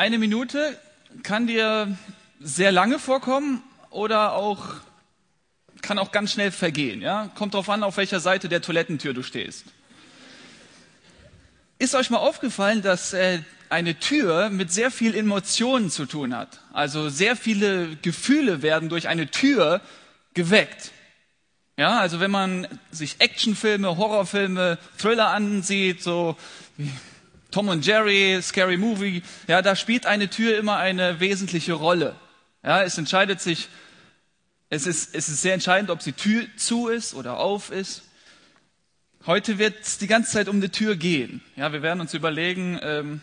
Eine Minute kann dir sehr lange vorkommen oder auch kann auch ganz schnell vergehen. Ja? Kommt darauf an, auf welcher Seite der Toilettentür du stehst. Ist euch mal aufgefallen, dass äh, eine Tür mit sehr viel Emotionen zu tun hat? Also sehr viele Gefühle werden durch eine Tür geweckt. Ja, also wenn man sich Actionfilme, Horrorfilme, Thriller ansieht, so wie Tom und Jerry, Scary Movie, ja, da spielt eine Tür immer eine wesentliche Rolle. Ja, es entscheidet sich, es ist, es ist sehr entscheidend, ob die Tür zu ist oder auf ist. Heute wird es die ganze Zeit um eine Tür gehen. Ja, wir werden uns überlegen, ähm,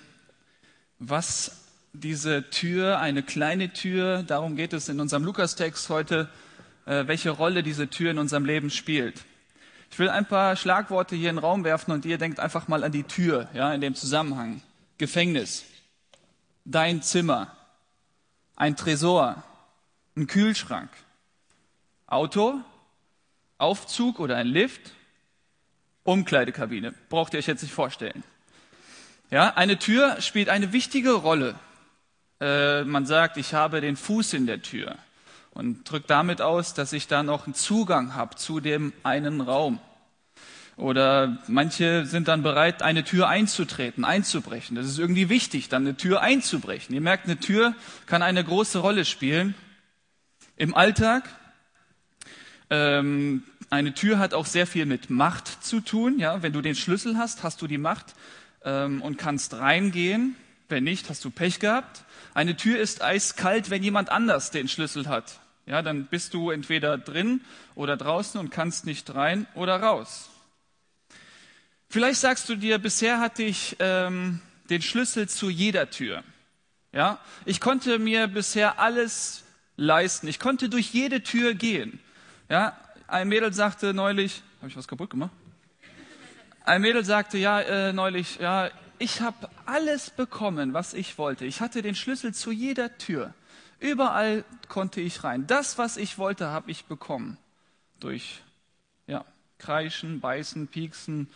was diese Tür, eine kleine Tür, darum geht es in unserem Lukas-Text heute, äh, welche Rolle diese Tür in unserem Leben spielt. Ich will ein paar Schlagworte hier in den Raum werfen und ihr denkt einfach mal an die Tür, ja, in dem Zusammenhang. Gefängnis, dein Zimmer, ein Tresor, ein Kühlschrank, Auto, Aufzug oder ein Lift, Umkleidekabine. Braucht ihr euch jetzt nicht vorstellen. Ja, eine Tür spielt eine wichtige Rolle. Äh, man sagt, ich habe den Fuß in der Tür und drückt damit aus, dass ich da noch einen Zugang habe zu dem einen Raum. Oder manche sind dann bereit, eine Tür einzutreten, einzubrechen. Das ist irgendwie wichtig, dann eine Tür einzubrechen. Ihr merkt, eine Tür kann eine große Rolle spielen im Alltag. Ähm, eine Tür hat auch sehr viel mit Macht zu tun. Ja, wenn du den Schlüssel hast, hast du die Macht ähm, und kannst reingehen. Wenn nicht, hast du Pech gehabt. Eine Tür ist eiskalt, wenn jemand anders den Schlüssel hat. Ja, dann bist du entweder drin oder draußen und kannst nicht rein oder raus. Vielleicht sagst du dir, bisher hatte ich ähm, den Schlüssel zu jeder Tür. Ja, ich konnte mir bisher alles leisten. Ich konnte durch jede Tür gehen. Ja, ein Mädel sagte neulich, habe ich was kaputt gemacht? Ein Mädel sagte ja äh, neulich, ja, ich habe alles bekommen, was ich wollte. Ich hatte den Schlüssel zu jeder Tür. Überall konnte ich rein. Das, was ich wollte, habe ich bekommen. Durch ja, Kreischen, Beißen, Pieksen,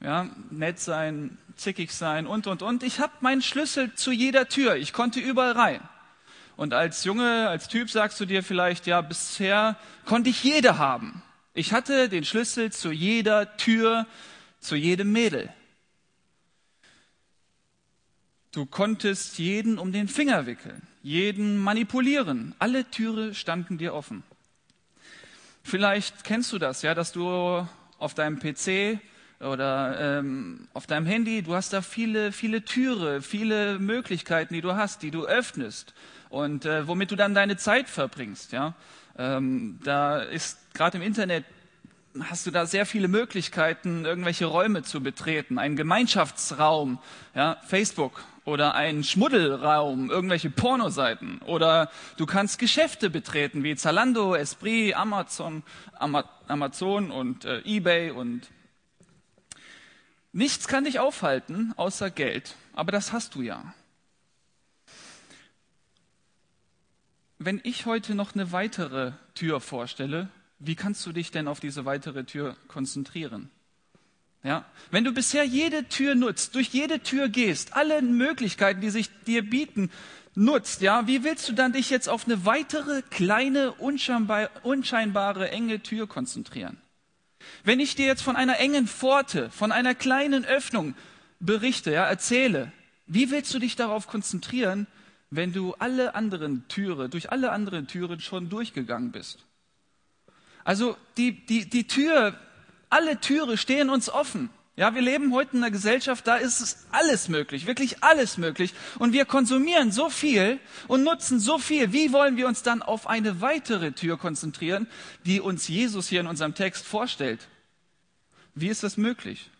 ja, nett sein, zickig sein und, und, und. Ich habe meinen Schlüssel zu jeder Tür. Ich konnte überall rein. Und als Junge, als Typ sagst du dir vielleicht, ja, bisher konnte ich jede haben. Ich hatte den Schlüssel zu jeder Tür, zu jedem Mädel. Du konntest jeden um den Finger wickeln, jeden manipulieren. Alle Türe standen dir offen. Vielleicht kennst du das, ja, dass du auf deinem PC oder ähm, auf deinem Handy, du hast da viele, viele Türe, viele Möglichkeiten, die du hast, die du öffnest und äh, womit du dann deine Zeit verbringst. Ja, ähm, da ist gerade im Internet hast du da sehr viele Möglichkeiten, irgendwelche Räume zu betreten, einen Gemeinschaftsraum, ja, Facebook oder einen Schmuddelraum, irgendwelche Pornoseiten oder du kannst Geschäfte betreten wie Zalando, Esprit, Amazon, Amazon und äh, eBay und nichts kann dich aufhalten außer Geld, aber das hast du ja. Wenn ich heute noch eine weitere Tür vorstelle, wie kannst du dich denn auf diese weitere Tür konzentrieren? Ja, wenn du bisher jede Tür nutzt, durch jede Tür gehst, alle Möglichkeiten, die sich dir bieten, nutzt, ja, wie willst du dann dich jetzt auf eine weitere kleine, unscheinbare, unscheinbare enge Tür konzentrieren? Wenn ich dir jetzt von einer engen Pforte, von einer kleinen Öffnung berichte, ja, erzähle, wie willst du dich darauf konzentrieren, wenn du alle anderen Türe, durch alle anderen Türen schon durchgegangen bist? Also die, die, die Tür, alle Türe stehen uns offen. Ja, wir leben heute in einer Gesellschaft, da ist es alles möglich, wirklich alles möglich. Und wir konsumieren so viel und nutzen so viel. Wie wollen wir uns dann auf eine weitere Tür konzentrieren, die uns Jesus hier in unserem Text vorstellt? Wie ist das möglich?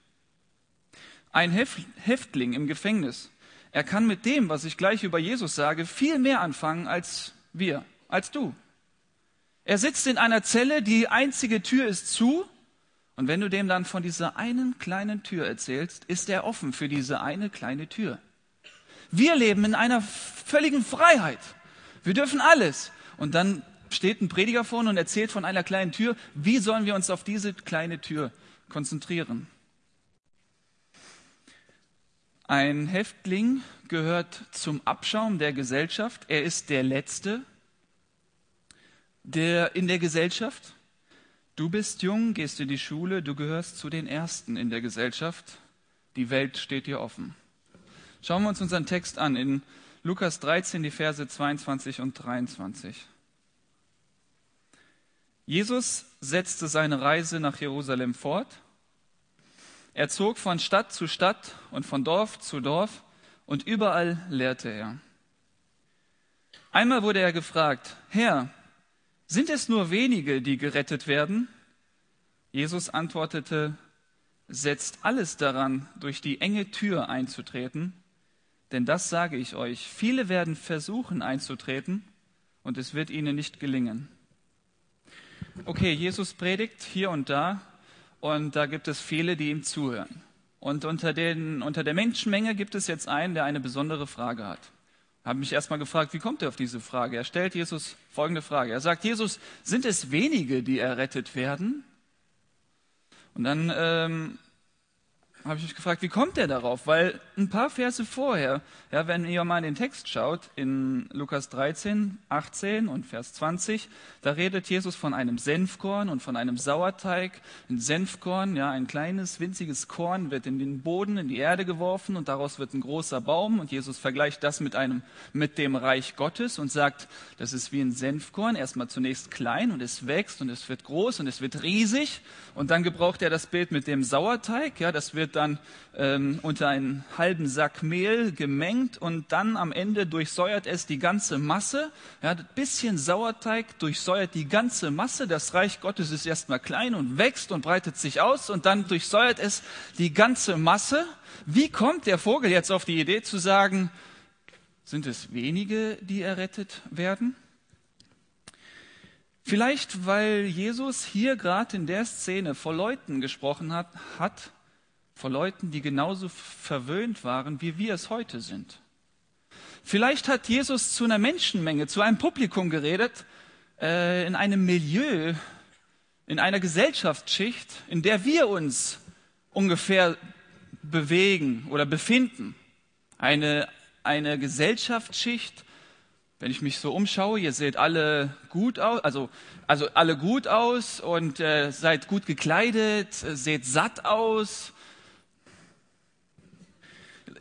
Ein Häftling im Gefängnis, er kann mit dem, was ich gleich über Jesus sage, viel mehr anfangen als wir, als du. Er sitzt in einer Zelle, die einzige Tür ist zu. Und wenn du dem dann von dieser einen kleinen Tür erzählst, ist er offen für diese eine kleine Tür. Wir leben in einer völligen Freiheit. Wir dürfen alles. Und dann steht ein Prediger vorne und erzählt von einer kleinen Tür. Wie sollen wir uns auf diese kleine Tür konzentrieren? Ein Häftling gehört zum Abschaum der Gesellschaft. Er ist der Letzte der in der Gesellschaft. Du bist jung, gehst in die Schule, du gehörst zu den Ersten in der Gesellschaft. Die Welt steht dir offen. Schauen wir uns unseren Text an in Lukas 13, die Verse 22 und 23. Jesus setzte seine Reise nach Jerusalem fort. Er zog von Stadt zu Stadt und von Dorf zu Dorf und überall lehrte er. Einmal wurde er gefragt, Herr, sind es nur wenige, die gerettet werden? Jesus antwortete, setzt alles daran, durch die enge Tür einzutreten, denn das sage ich euch, viele werden versuchen einzutreten und es wird ihnen nicht gelingen. Okay, Jesus predigt hier und da und da gibt es viele, die ihm zuhören. Und unter, den, unter der Menschenmenge gibt es jetzt einen, der eine besondere Frage hat habe mich erstmal gefragt, wie kommt er auf diese Frage? Er stellt Jesus folgende Frage. Er sagt, Jesus, sind es wenige, die errettet werden? Und dann ähm, habe ich mich gefragt, wie kommt er darauf? Weil ein paar Verse vorher, ja, wenn ihr mal in den Text schaut, in Lukas 13, 18 und Vers 20, da redet Jesus von einem Senfkorn und von einem Sauerteig. Ein Senfkorn, ja, ein kleines, winziges Korn wird in den Boden, in die Erde geworfen und daraus wird ein großer Baum. Und Jesus vergleicht das mit einem, mit dem Reich Gottes und sagt, das ist wie ein Senfkorn. Erstmal zunächst klein und es wächst und es wird groß und es wird riesig. Und dann gebraucht er das Bild mit dem Sauerteig, ja, das wird dann ähm, unter einen halben Sack Mehl gemengt und dann am Ende durchsäuert es die ganze Masse. Ja, ein bisschen Sauerteig durchsäuert die ganze Masse. Das Reich Gottes ist erstmal klein und wächst und breitet sich aus und dann durchsäuert es die ganze Masse. Wie kommt der Vogel jetzt auf die Idee zu sagen, sind es wenige, die errettet werden? Vielleicht, weil Jesus hier gerade in der Szene vor Leuten gesprochen hat, hat, vor Leuten, die genauso verwöhnt waren, wie wir es heute sind. Vielleicht hat Jesus zu einer Menschenmenge, zu einem Publikum geredet, äh, in einem Milieu, in einer Gesellschaftsschicht, in der wir uns ungefähr bewegen oder befinden. Eine, eine Gesellschaftsschicht, wenn ich mich so umschaue, ihr seht alle gut aus, also, also alle gut aus und äh, seid gut gekleidet, seht satt aus,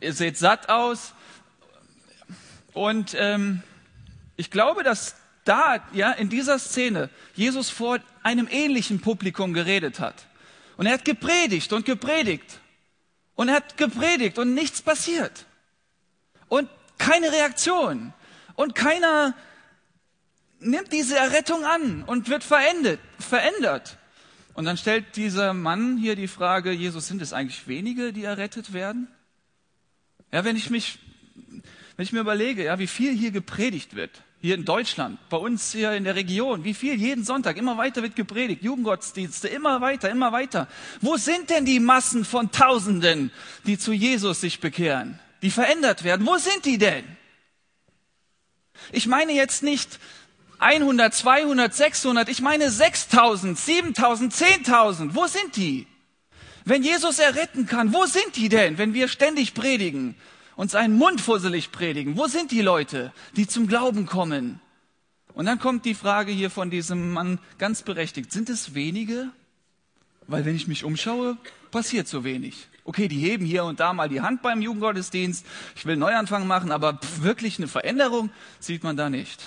ihr seht satt aus. Und ähm, ich glaube, dass da, ja, in dieser Szene Jesus vor einem ähnlichen Publikum geredet hat. Und er hat gepredigt und gepredigt. Und er hat gepredigt und nichts passiert. Und keine Reaktion. Und keiner nimmt diese Errettung an und wird verendet, verändert. Und dann stellt dieser Mann hier die Frage, Jesus, sind es eigentlich wenige, die errettet werden? Ja, wenn ich mich, wenn ich mir überlege, ja, wie viel hier gepredigt wird, hier in Deutschland, bei uns hier in der Region, wie viel jeden Sonntag immer weiter wird gepredigt, Jugendgottesdienste, immer weiter, immer weiter. Wo sind denn die Massen von Tausenden, die zu Jesus sich bekehren, die verändert werden? Wo sind die denn? Ich meine jetzt nicht 100, 200, 600, ich meine 6000, 7000, 10.000. Wo sind die? Wenn Jesus erretten kann, wo sind die denn, wenn wir ständig predigen, uns einen Mund fusselig predigen? Wo sind die Leute, die zum Glauben kommen? Und dann kommt die Frage hier von diesem Mann ganz berechtigt. Sind es wenige? Weil wenn ich mich umschaue, passiert so wenig. Okay, die heben hier und da mal die Hand beim Jugendgottesdienst. Ich will einen Neuanfang machen, aber wirklich eine Veränderung sieht man da nicht.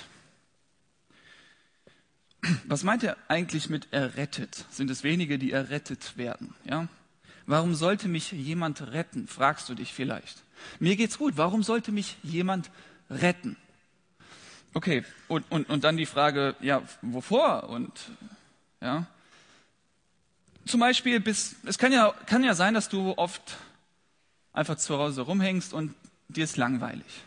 Was meint er eigentlich mit errettet? Sind es wenige, die errettet werden? Ja? Warum sollte mich jemand retten? Fragst du dich vielleicht. Mir geht's gut. Warum sollte mich jemand retten? Okay, und, und, und dann die Frage, ja, wovor? Und, ja. Zum Beispiel, bis, es kann ja, kann ja sein, dass du oft einfach zu Hause rumhängst und dir ist langweilig.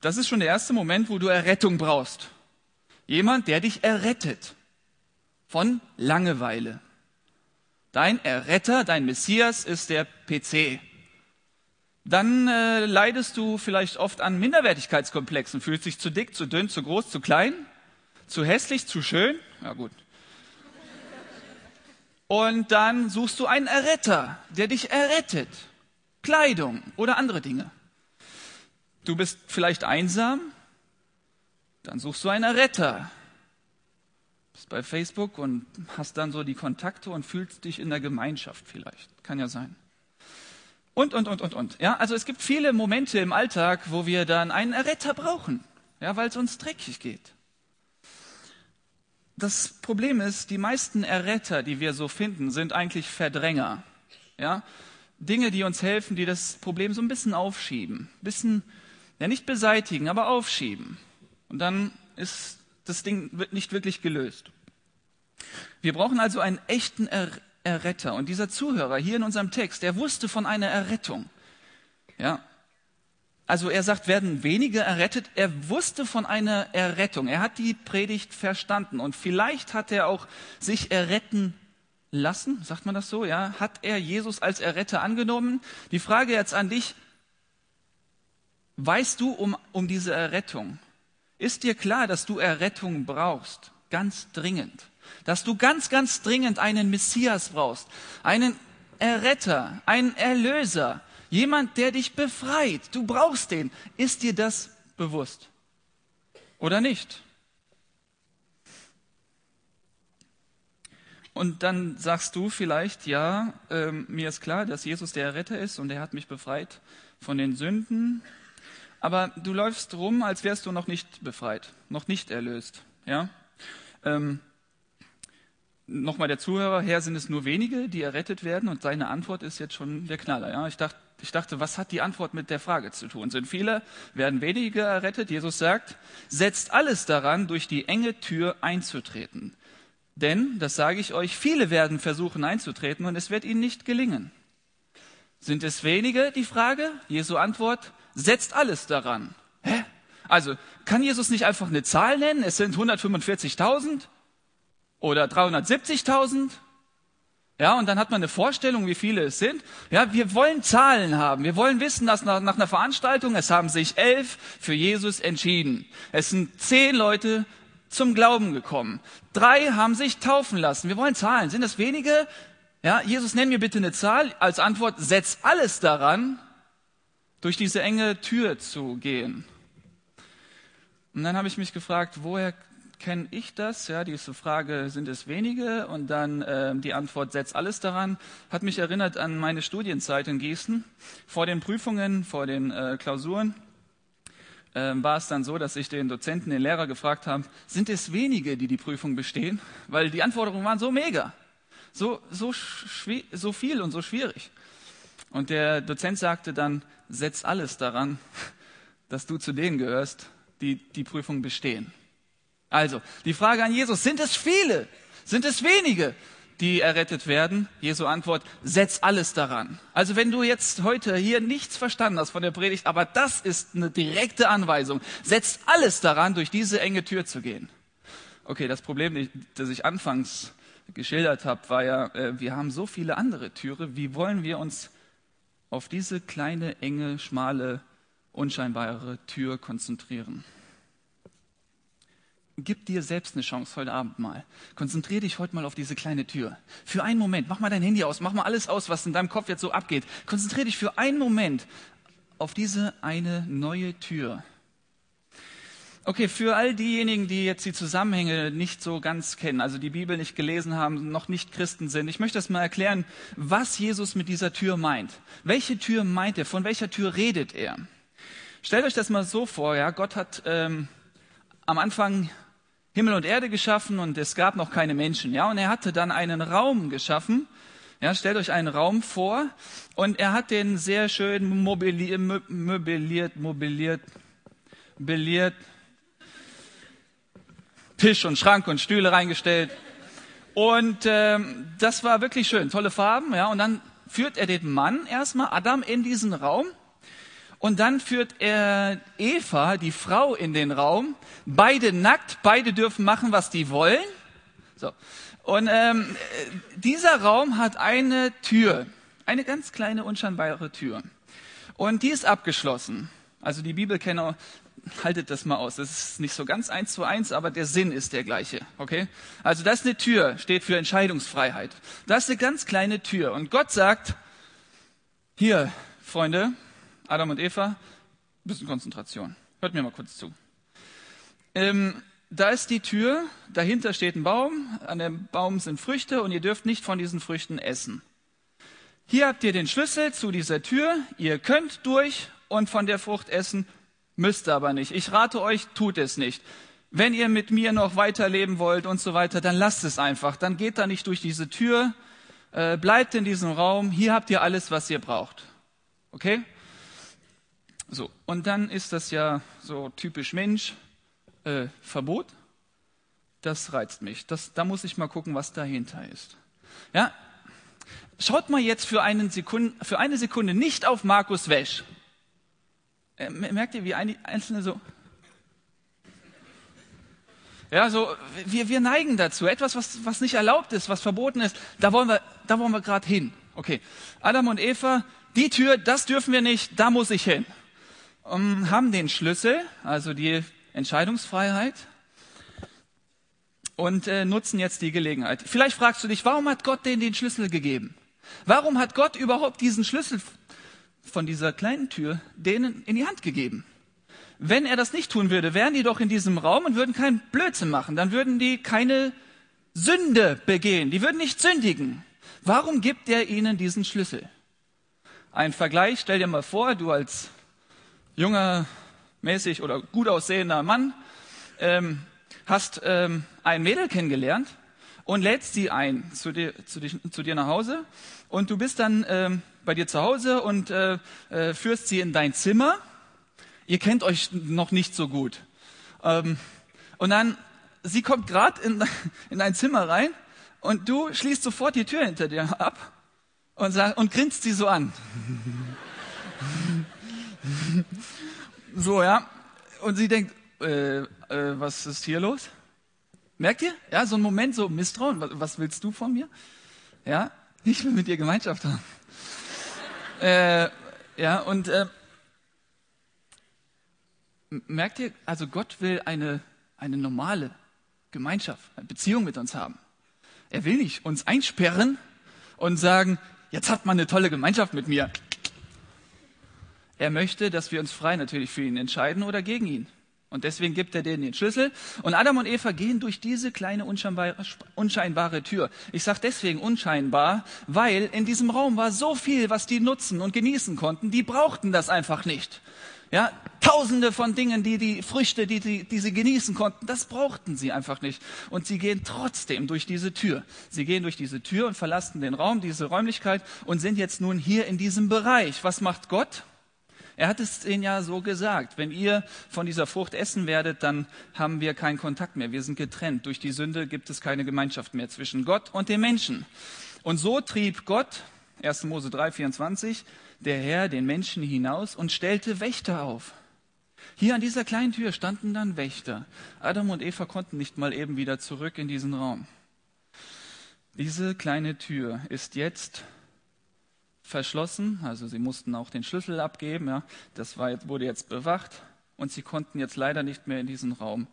Das ist schon der erste Moment, wo du Errettung brauchst. Jemand, der dich errettet von Langeweile. Dein Erretter, dein Messias ist der PC. Dann äh, leidest du vielleicht oft an Minderwertigkeitskomplexen, fühlst dich zu dick, zu dünn, zu groß, zu klein, zu hässlich, zu schön. Ja gut. Und dann suchst du einen Erretter, der dich errettet. Kleidung oder andere Dinge. Du bist vielleicht einsam, dann suchst du einen Retter. Bist bei Facebook und hast dann so die Kontakte und fühlst dich in der Gemeinschaft vielleicht. Kann ja sein. Und, und, und, und, und. Ja, also es gibt viele Momente im Alltag, wo wir dann einen Erretter brauchen. Ja, weil es uns dreckig geht. Das Problem ist, die meisten Erretter, die wir so finden, sind eigentlich Verdränger. Ja, Dinge, die uns helfen, die das Problem so ein bisschen aufschieben. Ein bisschen, ja nicht beseitigen, aber aufschieben. Und dann ist das Ding nicht wirklich gelöst. Wir brauchen also einen echten er Erretter. Und dieser Zuhörer hier in unserem Text, der wusste von einer Errettung. Ja. Also er sagt, werden wenige errettet. Er wusste von einer Errettung. Er hat die Predigt verstanden. Und vielleicht hat er auch sich erretten lassen, sagt man das so, ja? Hat er Jesus als Erretter angenommen? Die Frage jetzt an dich, weißt du um, um diese Errettung? Ist dir klar, dass du Errettung brauchst? Ganz dringend. Dass du ganz, ganz dringend einen Messias brauchst. Einen Erretter, einen Erlöser. Jemand, der dich befreit. Du brauchst den. Ist dir das bewusst? Oder nicht? Und dann sagst du vielleicht, ja, ähm, mir ist klar, dass Jesus der Retter ist und er hat mich befreit von den Sünden. Aber du läufst rum, als wärst du noch nicht befreit, noch nicht erlöst. Ja? Ähm, Nochmal der Zuhörer, Herr, sind es nur wenige, die errettet werden? Und seine Antwort ist jetzt schon der Knaller. Ja? Ich, dachte, ich dachte, was hat die Antwort mit der Frage zu tun? Sind viele, werden wenige errettet? Jesus sagt, setzt alles daran, durch die enge Tür einzutreten. Denn, das sage ich euch, viele werden versuchen einzutreten und es wird ihnen nicht gelingen. Sind es wenige, die Frage? Jesu Antwort, setzt alles daran. Hä? Also, kann Jesus nicht einfach eine Zahl nennen? Es sind 145.000 oder 370.000? Ja, und dann hat man eine Vorstellung, wie viele es sind. Ja, wir wollen Zahlen haben. Wir wollen wissen, dass nach, nach einer Veranstaltung, es haben sich elf für Jesus entschieden. Es sind zehn Leute zum Glauben gekommen. Drei haben sich taufen lassen. Wir wollen Zahlen. Sind das wenige? Ja, Jesus, nenn mir bitte eine Zahl. Als Antwort, setz alles daran, durch diese enge Tür zu gehen. Und dann habe ich mich gefragt, woher kenne ich das? Ja, diese Frage, sind es wenige? Und dann äh, die Antwort, setz alles daran, hat mich erinnert an meine Studienzeit in Gießen. Vor den Prüfungen, vor den äh, Klausuren ähm, war es dann so, dass ich den Dozenten, den Lehrer gefragt habe, sind es wenige, die die Prüfung bestehen? Weil die Anforderungen waren so mega, so, so, so viel und so schwierig. Und der Dozent sagte dann, setz alles daran, dass du zu denen gehörst, die die Prüfung bestehen. Also, die Frage an Jesus, sind es viele? Sind es wenige? die errettet werden? Jesu Antwort, setz alles daran. Also wenn du jetzt heute hier nichts verstanden hast von der Predigt, aber das ist eine direkte Anweisung, setz alles daran, durch diese enge Tür zu gehen. Okay, das Problem, das ich anfangs geschildert habe, war ja, äh, wir haben so viele andere Türe. Wie wollen wir uns auf diese kleine, enge, schmale, unscheinbare Tür konzentrieren? Gib dir selbst eine Chance heute Abend mal. Konzentrier dich heute mal auf diese kleine Tür. Für einen Moment. Mach mal dein Handy aus. Mach mal alles aus, was in deinem Kopf jetzt so abgeht. Konzentrier dich für einen Moment auf diese eine neue Tür. Okay, für all diejenigen, die jetzt die Zusammenhänge nicht so ganz kennen, also die Bibel nicht gelesen haben, noch nicht Christen sind, ich möchte das mal erklären, was Jesus mit dieser Tür meint. Welche Tür meint er? Von welcher Tür redet er? Stellt euch das mal so vor, ja, Gott hat ähm, am Anfang Himmel und Erde geschaffen und es gab noch keine Menschen, ja, und er hatte dann einen Raum geschaffen, ja, stellt euch einen Raum vor. Und er hat den sehr schön mobiliert, möbliert, mobiliert, belliert, Tisch und Schrank und Stühle reingestellt. Und ähm, das war wirklich schön, tolle Farben, ja, und dann führt er den Mann erstmal, Adam, in diesen Raum und dann führt er Eva, die Frau, in den Raum. Beide nackt, beide dürfen machen, was die wollen. So. Und ähm, dieser Raum hat eine Tür, eine ganz kleine, unscheinbare Tür. Und die ist abgeschlossen. Also die Bibelkenner, haltet das mal aus. Das ist nicht so ganz eins zu eins, aber der Sinn ist der gleiche. Okay? Also das ist eine Tür, steht für Entscheidungsfreiheit. Das ist eine ganz kleine Tür. Und Gott sagt, hier, Freunde, Adam und Eva, bisschen Konzentration. Hört mir mal kurz zu. Ähm, da ist die Tür, dahinter steht ein Baum, an dem Baum sind Früchte und ihr dürft nicht von diesen Früchten essen. Hier habt ihr den Schlüssel zu dieser Tür, ihr könnt durch und von der Frucht essen, müsst aber nicht. Ich rate euch, tut es nicht. Wenn ihr mit mir noch weiterleben wollt und so weiter, dann lasst es einfach. Dann geht da nicht durch diese Tür, äh, bleibt in diesem Raum. Hier habt ihr alles, was ihr braucht. Okay? So, und dann ist das ja so typisch Mensch, äh, Verbot. Das reizt mich. Das, da muss ich mal gucken, was dahinter ist. Ja, schaut mal jetzt für, einen Sekunde, für eine Sekunde nicht auf Markus Wesch. Äh, merkt ihr, wie einzelne so. Ja, so, wir, wir neigen dazu. Etwas, was, was nicht erlaubt ist, was verboten ist, da wollen wir, da wollen wir gerade hin. Okay. Adam und Eva, die Tür, das dürfen wir nicht, da muss ich hin. Um, haben den Schlüssel, also die Entscheidungsfreiheit und äh, nutzen jetzt die Gelegenheit. Vielleicht fragst du dich, warum hat Gott denen den Schlüssel gegeben? Warum hat Gott überhaupt diesen Schlüssel von dieser kleinen Tür denen in die Hand gegeben? Wenn er das nicht tun würde, wären die doch in diesem Raum und würden keinen Blödsinn machen. Dann würden die keine Sünde begehen. Die würden nicht sündigen. Warum gibt er ihnen diesen Schlüssel? Ein Vergleich, stell dir mal vor, du als junger, mäßig oder gut aussehender Mann ähm, hast ähm, ein Mädel kennengelernt und lädst sie ein zu dir, zu, dich, zu dir nach Hause und du bist dann ähm, bei dir zu Hause und äh, äh, führst sie in dein Zimmer. Ihr kennt euch noch nicht so gut. Ähm, und dann, sie kommt gerade in, in dein Zimmer rein und du schließt sofort die Tür hinter dir ab und, sag, und grinst sie so an. So, ja. Und sie denkt, äh, äh, was ist hier los? Merkt ihr? Ja, so ein Moment, so Misstrauen. Was, was willst du von mir? Ja, ich will mit dir Gemeinschaft haben. äh, ja, und äh, merkt ihr, also Gott will eine, eine normale Gemeinschaft, eine Beziehung mit uns haben. Er will nicht uns einsperren und sagen, jetzt hat man eine tolle Gemeinschaft mit mir. Er möchte, dass wir uns frei natürlich für ihn entscheiden oder gegen ihn. Und deswegen gibt er denen den Schlüssel. Und Adam und Eva gehen durch diese kleine unscheinbare, Tür. Ich sage deswegen unscheinbar, weil in diesem Raum war so viel, was die nutzen und genießen konnten. Die brauchten das einfach nicht. Ja, tausende von Dingen, die, die Früchte, die, die, die sie genießen konnten, das brauchten sie einfach nicht. Und sie gehen trotzdem durch diese Tür. Sie gehen durch diese Tür und verlassen den Raum, diese Räumlichkeit und sind jetzt nun hier in diesem Bereich. Was macht Gott? Er hat es ihnen ja so gesagt, wenn ihr von dieser Frucht essen werdet, dann haben wir keinen Kontakt mehr, wir sind getrennt. Durch die Sünde gibt es keine Gemeinschaft mehr zwischen Gott und den Menschen. Und so trieb Gott, 1. Mose 3, 24, der Herr den Menschen hinaus und stellte Wächter auf. Hier an dieser kleinen Tür standen dann Wächter. Adam und Eva konnten nicht mal eben wieder zurück in diesen Raum. Diese kleine Tür ist jetzt verschlossen, also sie mussten auch den Schlüssel abgeben, ja, das war, wurde jetzt bewacht und sie konnten jetzt leider nicht mehr in diesen Raum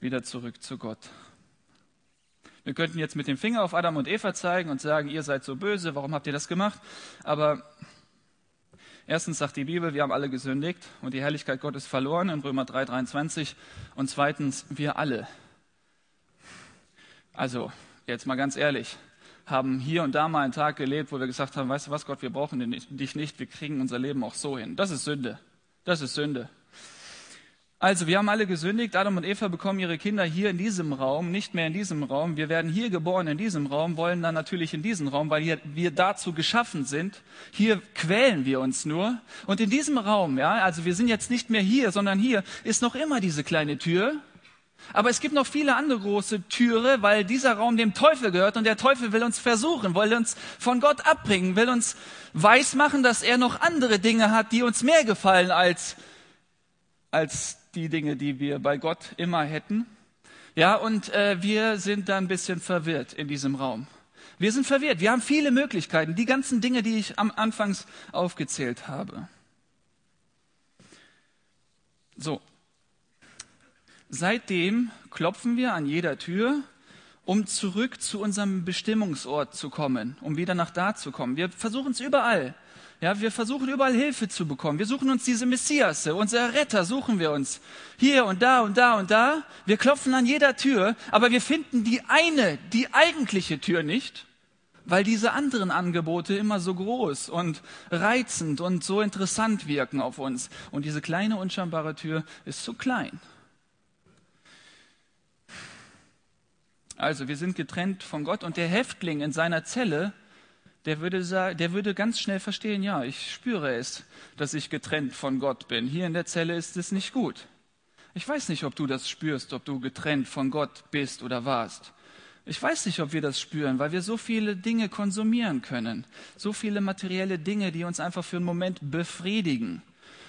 wieder zurück zu Gott. Wir könnten jetzt mit dem Finger auf Adam und Eva zeigen und sagen, ihr seid so böse, warum habt ihr das gemacht? Aber erstens sagt die Bibel, wir haben alle gesündigt und die Herrlichkeit Gottes verloren in Römer 3, 23. Und zweitens, wir alle. Also, jetzt mal ganz ehrlich, haben hier und da mal einen Tag gelebt, wo wir gesagt haben, weißt du was, Gott, wir brauchen dich nicht, wir kriegen unser Leben auch so hin. Das ist Sünde. Das ist Sünde. Also, wir haben alle gesündigt. Adam und Eva bekommen ihre Kinder hier in diesem Raum, nicht mehr in diesem Raum. Wir werden hier geboren in diesem Raum, wollen dann natürlich in diesen Raum, weil hier, wir dazu geschaffen sind. Hier quälen wir uns nur. Und in diesem Raum, ja, also wir sind jetzt nicht mehr hier, sondern hier ist noch immer diese kleine Tür. Aber es gibt noch viele andere große Türe, weil dieser Raum dem Teufel gehört und der Teufel will uns versuchen, will uns von Gott abbringen, will uns weismachen, dass er noch andere Dinge hat, die uns mehr gefallen als, als die Dinge, die wir bei Gott immer hätten. Ja, und äh, wir sind da ein bisschen verwirrt in diesem Raum. Wir sind verwirrt. Wir haben viele Möglichkeiten, die ganzen Dinge, die ich am Anfangs aufgezählt habe. So, Seitdem klopfen wir an jeder Tür, um zurück zu unserem Bestimmungsort zu kommen, um wieder nach da zu kommen. Wir versuchen es überall. Ja, wir versuchen überall Hilfe zu bekommen. Wir suchen uns diese Messiasse, unser Retter suchen wir uns. Hier und da und da und da. Wir klopfen an jeder Tür, aber wir finden die eine, die eigentliche Tür nicht, weil diese anderen Angebote immer so groß und reizend und so interessant wirken auf uns. Und diese kleine, unscheinbare Tür ist zu klein. Also, wir sind getrennt von Gott und der Häftling in seiner Zelle der würde, der würde ganz schnell verstehen, ja, ich spüre es, dass ich getrennt von Gott bin. Hier in der Zelle ist es nicht gut. Ich weiß nicht, ob du das spürst, ob du getrennt von Gott bist oder warst. Ich weiß nicht, ob wir das spüren, weil wir so viele Dinge konsumieren können, so viele materielle Dinge, die uns einfach für einen Moment befriedigen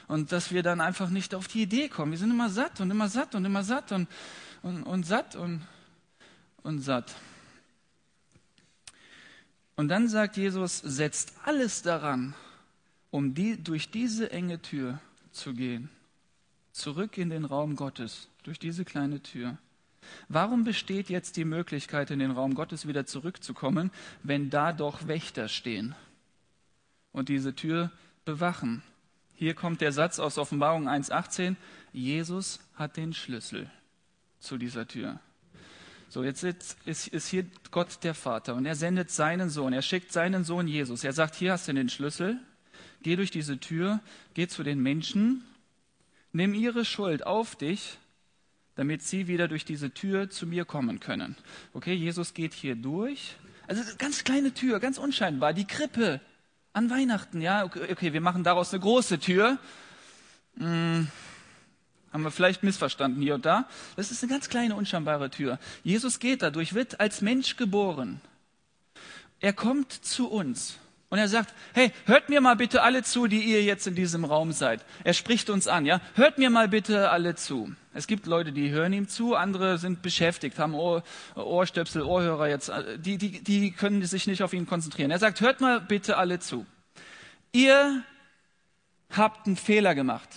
und dass wir dann einfach nicht auf die Idee kommen. Wir sind immer satt und immer satt und immer satt und, und, und satt und, und satt. Und dann sagt Jesus, setzt alles daran, um die, durch diese enge Tür zu gehen. Zurück in den Raum Gottes, durch diese kleine Tür. Warum besteht jetzt die Möglichkeit, in den Raum Gottes wieder zurückzukommen, wenn da doch Wächter stehen und diese Tür bewachen? Hier kommt der Satz aus Offenbarung 1.18, Jesus hat den Schlüssel zu dieser Tür. So, jetzt ist, ist hier Gott der Vater und er sendet seinen Sohn. Er schickt seinen Sohn Jesus. Er sagt, hier hast du den Schlüssel. Geh durch diese Tür, geh zu den Menschen, nimm ihre Schuld auf dich, damit sie wieder durch diese Tür zu mir kommen können. Okay, Jesus geht hier durch. Also ganz kleine Tür, ganz unscheinbar. Die Krippe an Weihnachten, ja. Okay, okay wir machen daraus eine große Tür. Hm haben wir vielleicht missverstanden hier und da. Das ist eine ganz kleine, unscheinbare Tür. Jesus geht dadurch, wird als Mensch geboren. Er kommt zu uns und er sagt, hey, hört mir mal bitte alle zu, die ihr jetzt in diesem Raum seid. Er spricht uns an, ja. Hört mir mal bitte alle zu. Es gibt Leute, die hören ihm zu, andere sind beschäftigt, haben Ohr, Ohrstöpsel, Ohrhörer jetzt, die, die, die können sich nicht auf ihn konzentrieren. Er sagt, hört mal bitte alle zu. Ihr habt einen Fehler gemacht.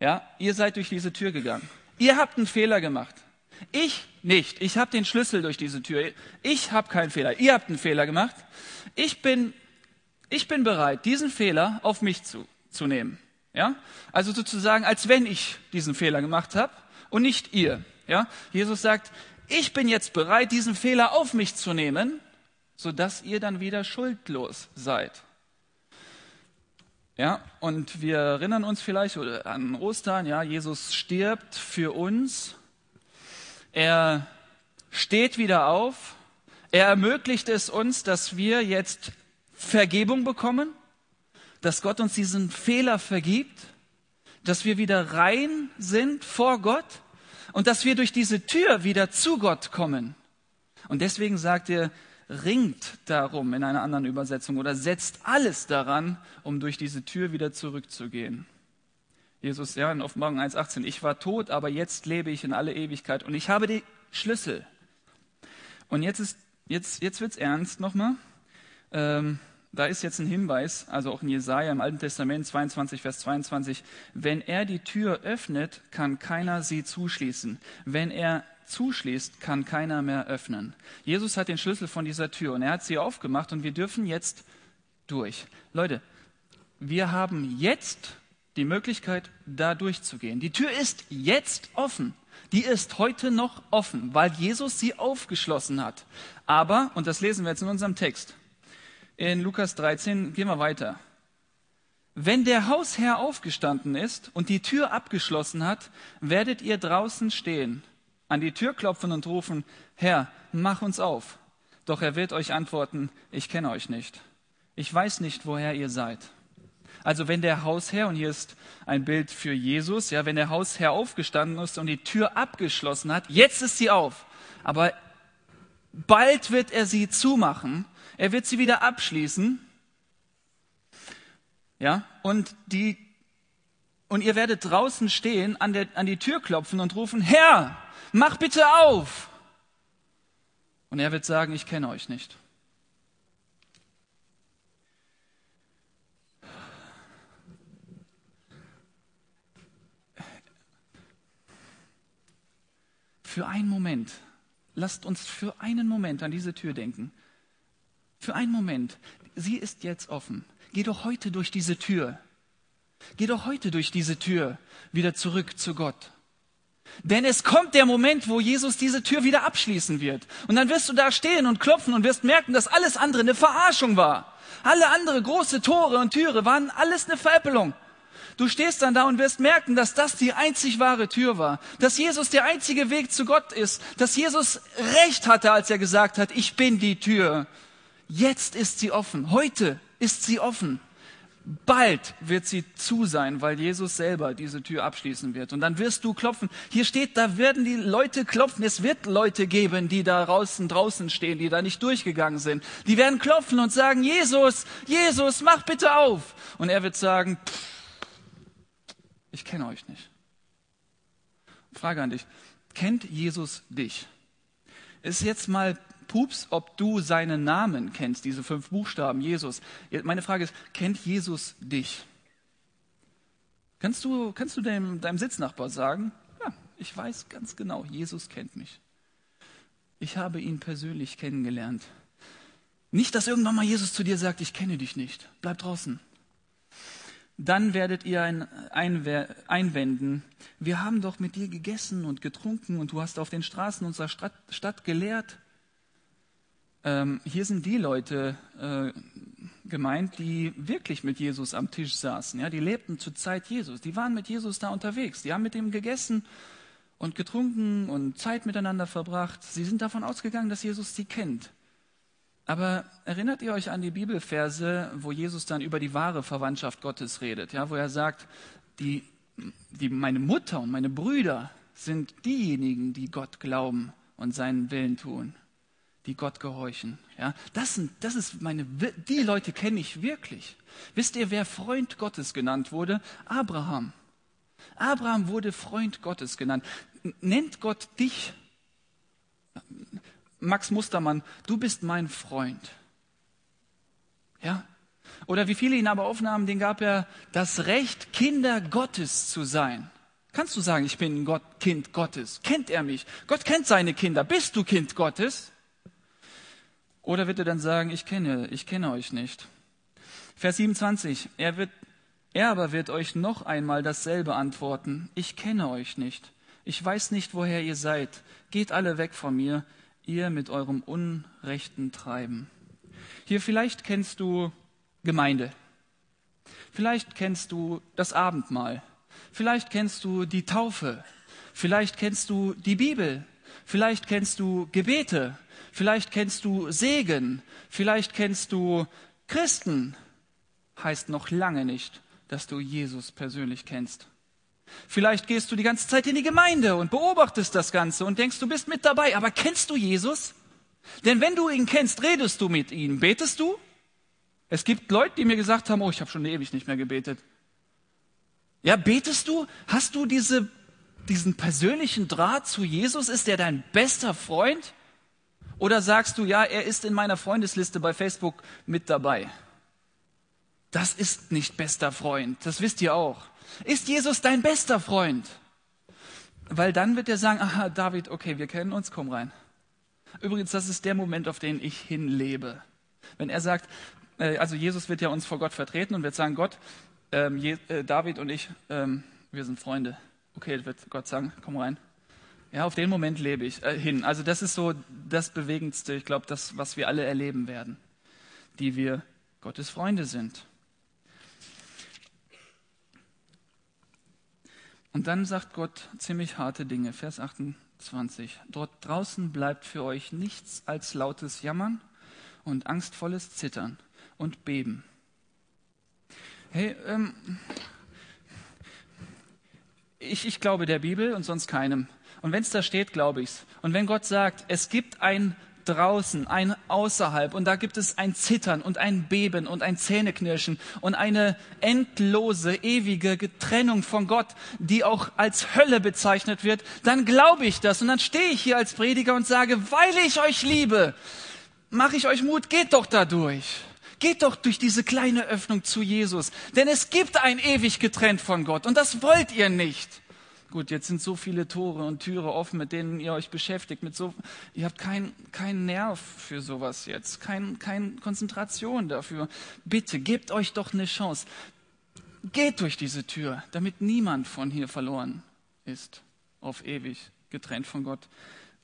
Ja, ihr seid durch diese Tür gegangen. Ihr habt einen Fehler gemacht. Ich nicht. Ich habe den Schlüssel durch diese Tür. Ich habe keinen Fehler. Ihr habt einen Fehler gemacht. Ich bin, ich bin bereit, diesen Fehler auf mich zu, zu nehmen. Ja, also sozusagen, als wenn ich diesen Fehler gemacht habe und nicht ihr. Ja, Jesus sagt, ich bin jetzt bereit, diesen Fehler auf mich zu nehmen, sodass ihr dann wieder schuldlos seid. Ja, und wir erinnern uns vielleicht an Ostern, ja, Jesus stirbt für uns. Er steht wieder auf. Er ermöglicht es uns, dass wir jetzt Vergebung bekommen, dass Gott uns diesen Fehler vergibt, dass wir wieder rein sind vor Gott und dass wir durch diese Tür wieder zu Gott kommen. Und deswegen sagt er, ringt darum in einer anderen Übersetzung oder setzt alles daran, um durch diese Tür wieder zurückzugehen. Jesus, ja, in Offenbarung 1,18, ich war tot, aber jetzt lebe ich in alle Ewigkeit und ich habe die Schlüssel. Und jetzt jetzt, jetzt wird's ernst nochmal. Ähm, da ist jetzt ein Hinweis, also auch in Jesaja im Alten Testament 22, Vers 22. Wenn er die Tür öffnet, kann keiner sie zuschließen. Wenn er zuschließt, kann keiner mehr öffnen. Jesus hat den Schlüssel von dieser Tür und er hat sie aufgemacht und wir dürfen jetzt durch. Leute, wir haben jetzt die Möglichkeit, da durchzugehen. Die Tür ist jetzt offen. Die ist heute noch offen, weil Jesus sie aufgeschlossen hat. Aber, und das lesen wir jetzt in unserem Text, in Lukas 13, gehen wir weiter. Wenn der Hausherr aufgestanden ist und die Tür abgeschlossen hat, werdet ihr draußen stehen an die Tür klopfen und rufen, Herr, mach uns auf. Doch er wird euch antworten, ich kenne euch nicht. Ich weiß nicht, woher ihr seid. Also wenn der Hausherr, und hier ist ein Bild für Jesus, ja, wenn der Hausherr aufgestanden ist und die Tür abgeschlossen hat, jetzt ist sie auf. Aber bald wird er sie zumachen. Er wird sie wieder abschließen. Ja, und die, und ihr werdet draußen stehen, an, der, an die Tür klopfen und rufen, Herr, mach bitte auf. Und er wird sagen, ich kenne euch nicht. Für einen Moment, lasst uns für einen Moment an diese Tür denken. Für einen Moment. sie ist jetzt offen. Geh doch heute durch diese Tür. Geh doch heute durch diese Tür wieder zurück zu Gott. Denn es kommt der Moment, wo Jesus diese Tür wieder abschließen wird. Und dann wirst du da stehen und klopfen und wirst merken, dass alles andere eine Verarschung war. Alle andere große Tore und Türe waren alles eine Veräppelung. Du stehst dann da und wirst merken, dass das die einzig wahre Tür war, dass Jesus der einzige Weg zu Gott ist, dass Jesus recht hatte, als er gesagt hat, ich bin die Tür. Jetzt ist sie offen, heute ist sie offen. Bald wird sie zu sein, weil Jesus selber diese Tür abschließen wird. Und dann wirst du klopfen. Hier steht, da werden die Leute klopfen. Es wird Leute geben, die da draußen, draußen stehen, die da nicht durchgegangen sind. Die werden klopfen und sagen, Jesus, Jesus, mach bitte auf. Und er wird sagen, ich kenne euch nicht. Frage an dich. Kennt Jesus dich? Ist jetzt mal Pups, ob du seinen Namen kennst, diese fünf Buchstaben, Jesus. Meine Frage ist, kennt Jesus dich? Kannst du, kannst du deinem, deinem Sitznachbar sagen, ja, ich weiß ganz genau, Jesus kennt mich. Ich habe ihn persönlich kennengelernt. Nicht, dass irgendwann mal Jesus zu dir sagt, ich kenne dich nicht. Bleib draußen. Dann werdet ihr ein, einwenden, wir haben doch mit dir gegessen und getrunken und du hast auf den Straßen unserer Stadt, Stadt gelehrt. Ähm, hier sind die Leute äh, gemeint, die wirklich mit Jesus am Tisch saßen. Ja, die lebten zur Zeit Jesus. Die waren mit Jesus da unterwegs. Die haben mit ihm gegessen und getrunken und Zeit miteinander verbracht. Sie sind davon ausgegangen, dass Jesus sie kennt. Aber erinnert ihr euch an die Bibelverse, wo Jesus dann über die wahre Verwandtschaft Gottes redet, ja, wo er sagt, die, die, meine Mutter und meine Brüder sind diejenigen, die Gott glauben und seinen Willen tun die Gott gehorchen. Ja, das, sind, das ist meine, die Leute kenne ich wirklich. Wisst ihr, wer Freund Gottes genannt wurde? Abraham. Abraham wurde Freund Gottes genannt. Nennt Gott dich, Max Mustermann, du bist mein Freund. Ja? Oder wie viele ihn aber aufnahmen, den gab er das Recht, Kinder Gottes zu sein. Kannst du sagen, ich bin Gott, Kind Gottes? Kennt er mich? Gott kennt seine Kinder. Bist du Kind Gottes? Oder wird er dann sagen, ich kenne, ich kenne euch nicht? Vers 27, er wird, er aber wird euch noch einmal dasselbe antworten. Ich kenne euch nicht. Ich weiß nicht, woher ihr seid. Geht alle weg von mir, ihr mit eurem unrechten Treiben. Hier vielleicht kennst du Gemeinde. Vielleicht kennst du das Abendmahl. Vielleicht kennst du die Taufe. Vielleicht kennst du die Bibel. Vielleicht kennst du Gebete. Vielleicht kennst du Segen. Vielleicht kennst du Christen. Heißt noch lange nicht, dass du Jesus persönlich kennst. Vielleicht gehst du die ganze Zeit in die Gemeinde und beobachtest das Ganze und denkst, du bist mit dabei. Aber kennst du Jesus? Denn wenn du ihn kennst, redest du mit ihm. Betest du? Es gibt Leute, die mir gesagt haben, oh, ich habe schon ewig nicht mehr gebetet. Ja, betest du? Hast du diese diesen persönlichen Draht zu Jesus? Ist er dein bester Freund? Oder sagst du, ja, er ist in meiner Freundesliste bei Facebook mit dabei? Das ist nicht bester Freund, das wisst ihr auch. Ist Jesus dein bester Freund? Weil dann wird er sagen, aha, David, okay, wir kennen uns, komm rein. Übrigens, das ist der Moment, auf den ich hinlebe. Wenn er sagt, äh, also Jesus wird ja uns vor Gott vertreten und wird sagen, Gott, ähm, äh, David und ich, ähm, wir sind Freunde okay, wird Gott sagen, komm rein. Ja, auf den Moment lebe ich äh, hin. Also das ist so das Bewegendste, ich glaube, das, was wir alle erleben werden, die wir Gottes Freunde sind. Und dann sagt Gott ziemlich harte Dinge, Vers 28. Dort draußen bleibt für euch nichts als lautes Jammern und angstvolles Zittern und Beben. Hey, ähm, ich, ich glaube der Bibel und sonst keinem. Und wenn es da steht, glaube ich's. Und wenn Gott sagt, es gibt ein draußen, ein außerhalb und da gibt es ein Zittern und ein Beben und ein Zähneknirschen und eine endlose, ewige Trennung von Gott, die auch als Hölle bezeichnet wird, dann glaube ich das und dann stehe ich hier als Prediger und sage, weil ich euch liebe, mache ich euch Mut, geht doch da durch. Geht doch durch diese kleine Öffnung zu Jesus, denn es gibt ein ewig getrennt von Gott und das wollt ihr nicht. Gut, jetzt sind so viele Tore und Türe offen, mit denen ihr euch beschäftigt. Mit so, ihr habt keinen kein Nerv für sowas jetzt, keine kein Konzentration dafür. Bitte, gebt euch doch eine Chance. Geht durch diese Tür, damit niemand von hier verloren ist, auf ewig getrennt von Gott.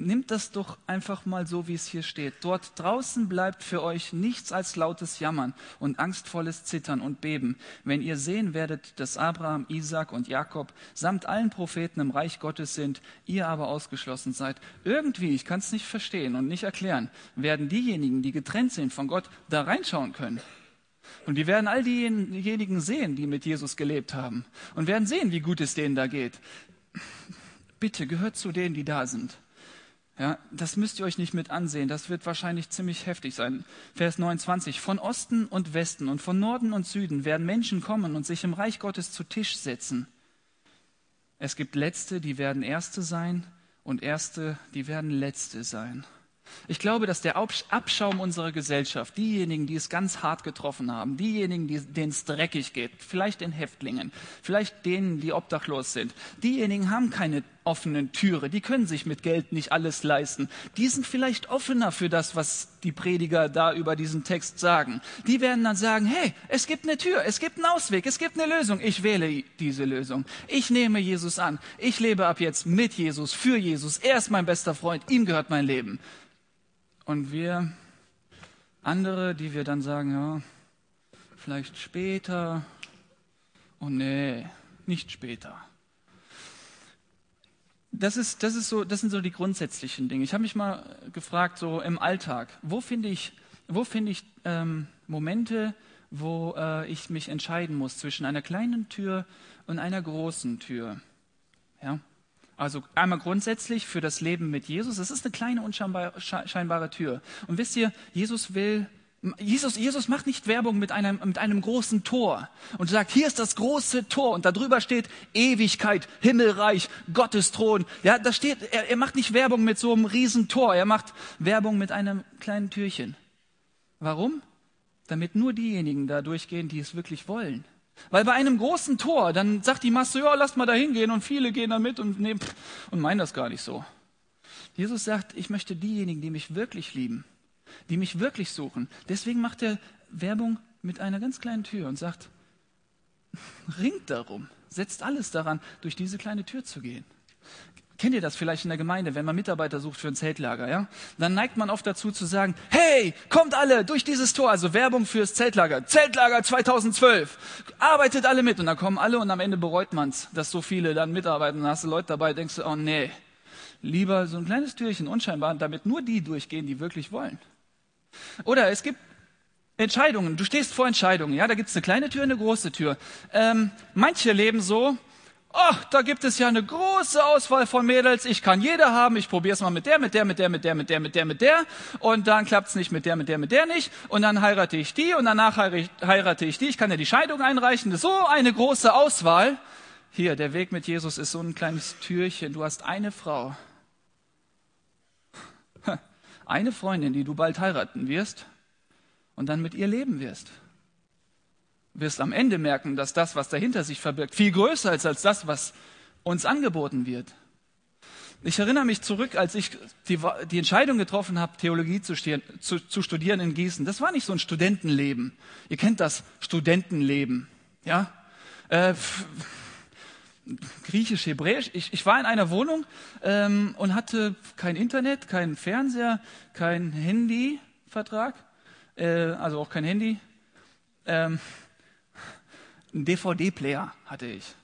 Nimmt das doch einfach mal so, wie es hier steht. Dort draußen bleibt für euch nichts als lautes Jammern und angstvolles Zittern und Beben, wenn ihr sehen werdet, dass Abraham, Isaac und Jakob samt allen Propheten im Reich Gottes sind, ihr aber ausgeschlossen seid. Irgendwie, ich kann es nicht verstehen und nicht erklären, werden diejenigen, die getrennt sind von Gott, da reinschauen können. Und die werden all diejenigen sehen, die mit Jesus gelebt haben und werden sehen, wie gut es denen da geht. Bitte gehört zu denen, die da sind. Ja, das müsst ihr euch nicht mit ansehen. Das wird wahrscheinlich ziemlich heftig sein. Vers 29. Von Osten und Westen und von Norden und Süden werden Menschen kommen und sich im Reich Gottes zu Tisch setzen. Es gibt Letzte, die werden Erste sein und Erste, die werden Letzte sein. Ich glaube, dass der Abschaum unserer Gesellschaft, diejenigen, die es ganz hart getroffen haben, diejenigen, denen es dreckig geht, vielleicht den Häftlingen, vielleicht denen, die obdachlos sind, diejenigen haben keine offenen Türe, die können sich mit Geld nicht alles leisten. Die sind vielleicht offener für das, was die Prediger da über diesen Text sagen. Die werden dann sagen, hey, es gibt eine Tür, es gibt einen Ausweg, es gibt eine Lösung. Ich wähle diese Lösung. Ich nehme Jesus an. Ich lebe ab jetzt mit Jesus, für Jesus. Er ist mein bester Freund, ihm gehört mein Leben. Und wir andere, die wir dann sagen, ja, vielleicht später. Oh nee, nicht später. Das, ist, das, ist so, das sind so die grundsätzlichen Dinge. Ich habe mich mal gefragt, so im Alltag, wo finde ich, wo finde ich ähm, Momente, wo äh, ich mich entscheiden muss zwischen einer kleinen Tür und einer großen Tür? Ja? Also einmal grundsätzlich für das Leben mit Jesus. Es ist eine kleine, unscheinbare Tür. Und wisst ihr, Jesus will, Jesus, Jesus macht nicht Werbung mit einem, mit einem großen Tor und sagt, hier ist das große Tor und da drüber steht Ewigkeit, Himmelreich, Gottes Thron. Ja, da steht, er, er macht nicht Werbung mit so einem riesen Tor, er macht Werbung mit einem kleinen Türchen. Warum? Damit nur diejenigen da durchgehen, die es wirklich wollen. Weil bei einem großen Tor, dann sagt die Masse, ja, lasst mal da hingehen und viele gehen da mit und, nehmen, und meinen das gar nicht so. Jesus sagt, ich möchte diejenigen, die mich wirklich lieben, die mich wirklich suchen. Deswegen macht er Werbung mit einer ganz kleinen Tür und sagt, ringt darum, setzt alles daran, durch diese kleine Tür zu gehen. Kennt ihr das vielleicht in der Gemeinde, wenn man Mitarbeiter sucht für ein Zeltlager, ja? Dann neigt man oft dazu zu sagen, hey, kommt alle durch dieses Tor, also Werbung fürs Zeltlager. Zeltlager 2012. Arbeitet alle mit. Und dann kommen alle und am Ende bereut man's, dass so viele dann mitarbeiten. Und dann hast du Leute dabei, denkst du, oh nee, lieber so ein kleines Türchen, unscheinbar, damit nur die durchgehen, die wirklich wollen. Oder es gibt Entscheidungen. Du stehst vor Entscheidungen. Ja, da gibt's eine kleine Tür, eine große Tür. Ähm, manche leben so, ach, da gibt es ja eine große Auswahl von Mädels, ich kann jede haben, ich probiere es mal mit der, mit der, mit der, mit der, mit der, mit der, mit der und dann klappt es nicht mit der, mit der, mit der nicht und dann heirate ich die und danach heirate ich die, ich kann ja die Scheidung einreichen, so eine große Auswahl. Hier, der Weg mit Jesus ist so ein kleines Türchen, du hast eine Frau, eine Freundin, die du bald heiraten wirst und dann mit ihr leben wirst wirst am Ende merken, dass das, was dahinter sich verbirgt, viel größer ist als das, was uns angeboten wird. Ich erinnere mich zurück, als ich die, die Entscheidung getroffen habe, Theologie zu, zu, zu, studieren in Gießen. Das war nicht so ein Studentenleben. Ihr kennt das Studentenleben, ja? Äh, Griechisch, Hebräisch. Ich, ich, war in einer Wohnung ähm, und hatte kein Internet, keinen Fernseher, kein Handyvertrag, äh, also auch kein Handy. Ähm, einen DVD-Player hatte ich.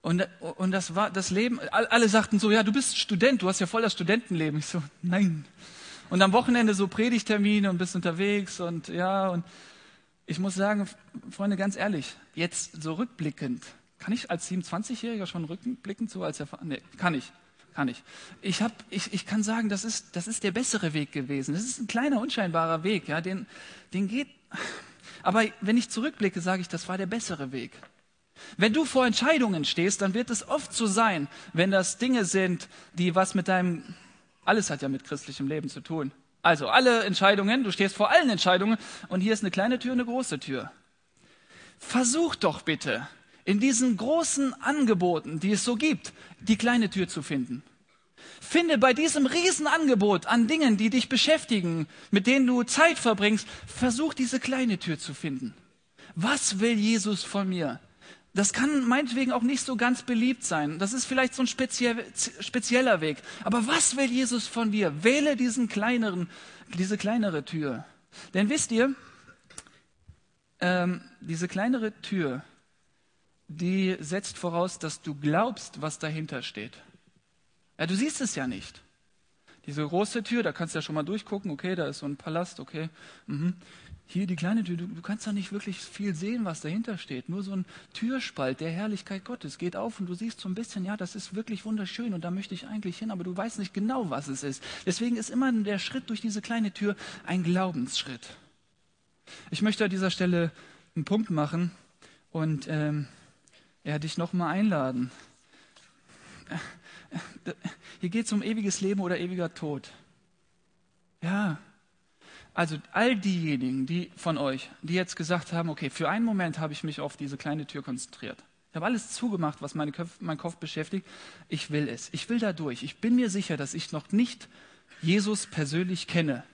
Und, und das war das Leben, alle sagten so, ja, du bist Student, du hast ja voll das Studentenleben. Ich so, nein. Und am Wochenende so Predigtermine und bist unterwegs und ja, und ich muss sagen, Freunde, ganz ehrlich, jetzt so rückblickend, kann ich als 27-Jähriger schon rückblickend so als Erfahrung? Nee, kann ich. Kann ich. Ich, hab, ich, ich kann sagen, das ist, das ist der bessere Weg gewesen. Das ist ein kleiner, unscheinbarer Weg. Ja, den, den geht, aber wenn ich zurückblicke, sage ich, das war der bessere Weg. Wenn du vor Entscheidungen stehst, dann wird es oft so sein, wenn das Dinge sind, die was mit deinem, alles hat ja mit christlichem Leben zu tun. Also alle Entscheidungen, du stehst vor allen Entscheidungen und hier ist eine kleine Tür, eine große Tür. Versuch doch bitte in diesen großen Angeboten, die es so gibt, die kleine Tür zu finden. Finde bei diesem Riesenangebot an Dingen, die dich beschäftigen, mit denen du Zeit verbringst, versuch diese kleine Tür zu finden. Was will Jesus von mir? Das kann meinetwegen auch nicht so ganz beliebt sein. Das ist vielleicht so ein speziell, spezieller Weg. Aber was will Jesus von dir? Wähle diesen kleineren, diese kleinere Tür. Denn wisst ihr, ähm, diese kleinere Tür, die setzt voraus, dass du glaubst, was dahinter steht. Ja, du siehst es ja nicht. Diese große Tür, da kannst du ja schon mal durchgucken, okay, da ist so ein Palast, okay. Mhm. Hier die kleine Tür, du, du kannst da nicht wirklich viel sehen, was dahinter steht. Nur so ein Türspalt der Herrlichkeit Gottes geht auf und du siehst so ein bisschen, ja, das ist wirklich wunderschön und da möchte ich eigentlich hin, aber du weißt nicht genau, was es ist. Deswegen ist immer der Schritt durch diese kleine Tür ein Glaubensschritt. Ich möchte an dieser Stelle einen Punkt machen und ähm, ja, dich nochmal einladen. Hier geht es um ewiges Leben oder ewiger Tod. Ja, also all diejenigen, die von euch, die jetzt gesagt haben, okay, für einen Moment habe ich mich auf diese kleine Tür konzentriert. Ich habe alles zugemacht, was meine Köpf, mein Kopf beschäftigt. Ich will es. Ich will da durch. Ich bin mir sicher, dass ich noch nicht Jesus persönlich kenne.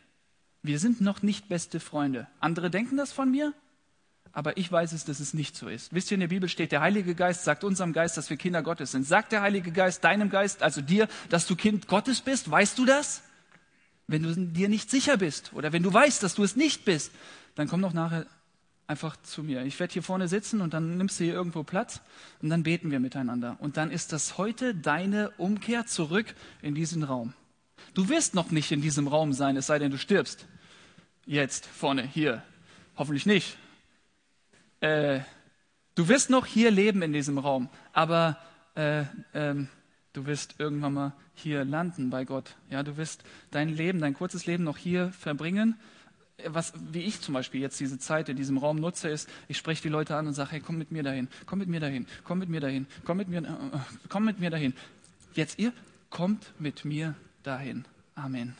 Wir sind noch nicht beste Freunde. Andere denken das von mir, aber ich weiß es, dass es nicht so ist. Wisst ihr, in der Bibel steht, der Heilige Geist sagt unserem Geist, dass wir Kinder Gottes sind. Sagt der Heilige Geist deinem Geist, also dir, dass du Kind Gottes bist? Weißt du das? Wenn du dir nicht sicher bist oder wenn du weißt, dass du es nicht bist, dann komm doch nachher einfach zu mir. Ich werde hier vorne sitzen und dann nimmst du hier irgendwo Platz und dann beten wir miteinander. Und dann ist das heute deine Umkehr zurück in diesen Raum. Du wirst noch nicht in diesem Raum sein, es sei denn, du stirbst. Jetzt, vorne, hier. Hoffentlich nicht. Äh, du wirst noch hier leben in diesem Raum, aber äh, ähm, du wirst irgendwann mal hier landen bei Gott. Ja, du wirst dein Leben, dein kurzes Leben noch hier verbringen. Was, wie ich zum Beispiel jetzt diese Zeit in diesem Raum nutze, ist, ich spreche die Leute an und sage, hey, komm mit mir dahin, komm mit mir dahin, komm mit mir dahin, komm mit mir, äh, komm mit mir dahin. Jetzt ihr, kommt mit mir dahin. Amen.